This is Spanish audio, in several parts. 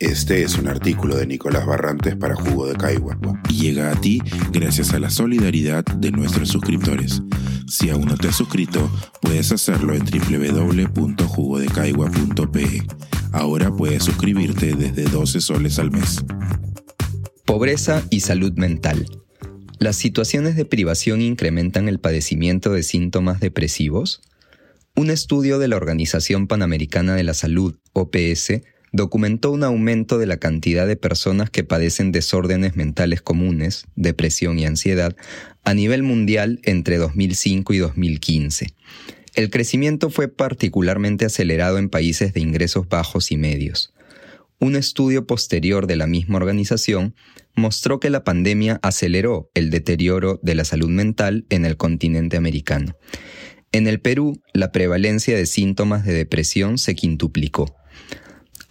Este es un artículo de Nicolás Barrantes para Jugo de Caigua y llega a ti gracias a la solidaridad de nuestros suscriptores. Si aún no te has suscrito, puedes hacerlo en www.jugodecaigua.pe. Ahora puedes suscribirte desde 12 soles al mes. Pobreza y salud mental. ¿Las situaciones de privación incrementan el padecimiento de síntomas depresivos? Un estudio de la Organización Panamericana de la Salud, OPS, documentó un aumento de la cantidad de personas que padecen desórdenes mentales comunes, depresión y ansiedad, a nivel mundial entre 2005 y 2015. El crecimiento fue particularmente acelerado en países de ingresos bajos y medios. Un estudio posterior de la misma organización mostró que la pandemia aceleró el deterioro de la salud mental en el continente americano. En el Perú, la prevalencia de síntomas de depresión se quintuplicó.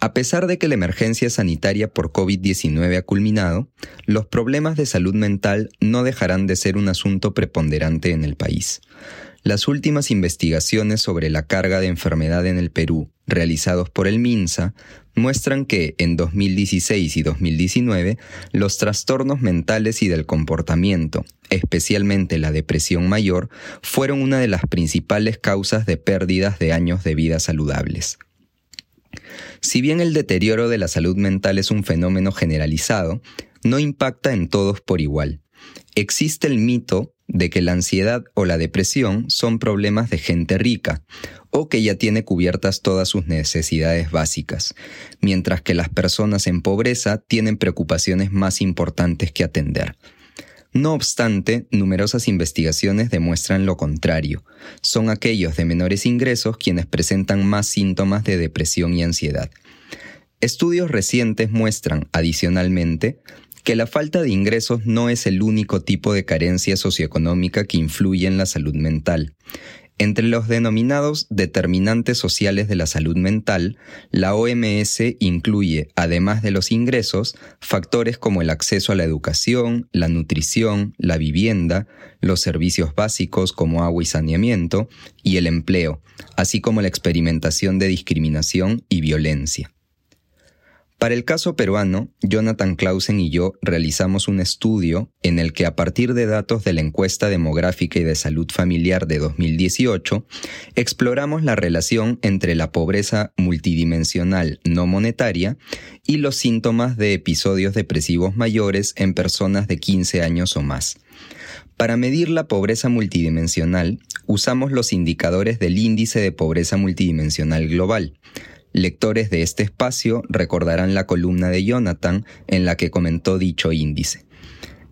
A pesar de que la emergencia sanitaria por COVID-19 ha culminado, los problemas de salud mental no dejarán de ser un asunto preponderante en el país. Las últimas investigaciones sobre la carga de enfermedad en el Perú, realizados por el MINSA, muestran que en 2016 y 2019 los trastornos mentales y del comportamiento, especialmente la depresión mayor, fueron una de las principales causas de pérdidas de años de vida saludables. Si bien el deterioro de la salud mental es un fenómeno generalizado, no impacta en todos por igual. Existe el mito de que la ansiedad o la depresión son problemas de gente rica, o que ya tiene cubiertas todas sus necesidades básicas, mientras que las personas en pobreza tienen preocupaciones más importantes que atender. No obstante, numerosas investigaciones demuestran lo contrario. Son aquellos de menores ingresos quienes presentan más síntomas de depresión y ansiedad. Estudios recientes muestran, adicionalmente, que la falta de ingresos no es el único tipo de carencia socioeconómica que influye en la salud mental. Entre los denominados determinantes sociales de la salud mental, la OMS incluye, además de los ingresos, factores como el acceso a la educación, la nutrición, la vivienda, los servicios básicos como agua y saneamiento, y el empleo, así como la experimentación de discriminación y violencia. Para el caso peruano, Jonathan Clausen y yo realizamos un estudio en el que a partir de datos de la encuesta demográfica y de salud familiar de 2018, exploramos la relación entre la pobreza multidimensional no monetaria y los síntomas de episodios depresivos mayores en personas de 15 años o más. Para medir la pobreza multidimensional, usamos los indicadores del índice de pobreza multidimensional global, Lectores de este espacio recordarán la columna de Jonathan en la que comentó dicho índice.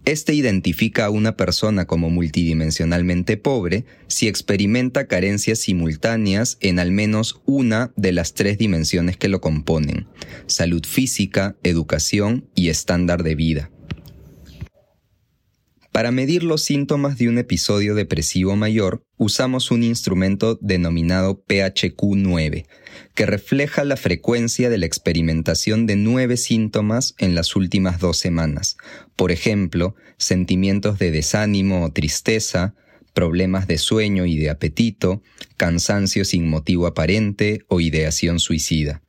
Este identifica a una persona como multidimensionalmente pobre si experimenta carencias simultáneas en al menos una de las tres dimensiones que lo componen, salud física, educación y estándar de vida. Para medir los síntomas de un episodio depresivo mayor, usamos un instrumento denominado PHQ-9, que refleja la frecuencia de la experimentación de nueve síntomas en las últimas dos semanas. Por ejemplo, sentimientos de desánimo o tristeza, problemas de sueño y de apetito, cansancio sin motivo aparente o ideación suicida.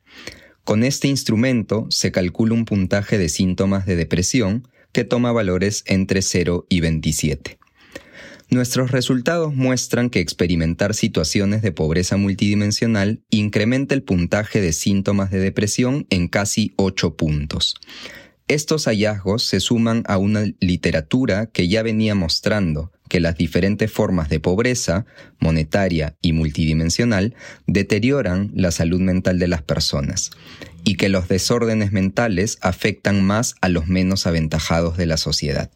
Con este instrumento se calcula un puntaje de síntomas de depresión que toma valores entre 0 y 27. Nuestros resultados muestran que experimentar situaciones de pobreza multidimensional incrementa el puntaje de síntomas de depresión en casi 8 puntos. Estos hallazgos se suman a una literatura que ya venía mostrando que las diferentes formas de pobreza, monetaria y multidimensional, deterioran la salud mental de las personas y que los desórdenes mentales afectan más a los menos aventajados de la sociedad.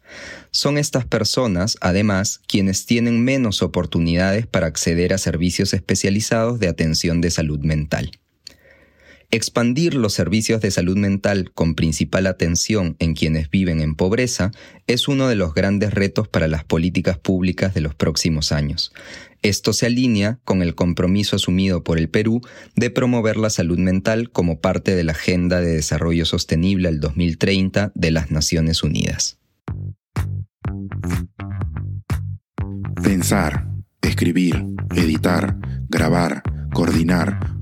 Son estas personas, además, quienes tienen menos oportunidades para acceder a servicios especializados de atención de salud mental. Expandir los servicios de salud mental con principal atención en quienes viven en pobreza es uno de los grandes retos para las políticas públicas de los próximos años. Esto se alinea con el compromiso asumido por el Perú de promover la salud mental como parte de la Agenda de Desarrollo Sostenible al 2030 de las Naciones Unidas. Pensar, escribir, editar, grabar, coordinar,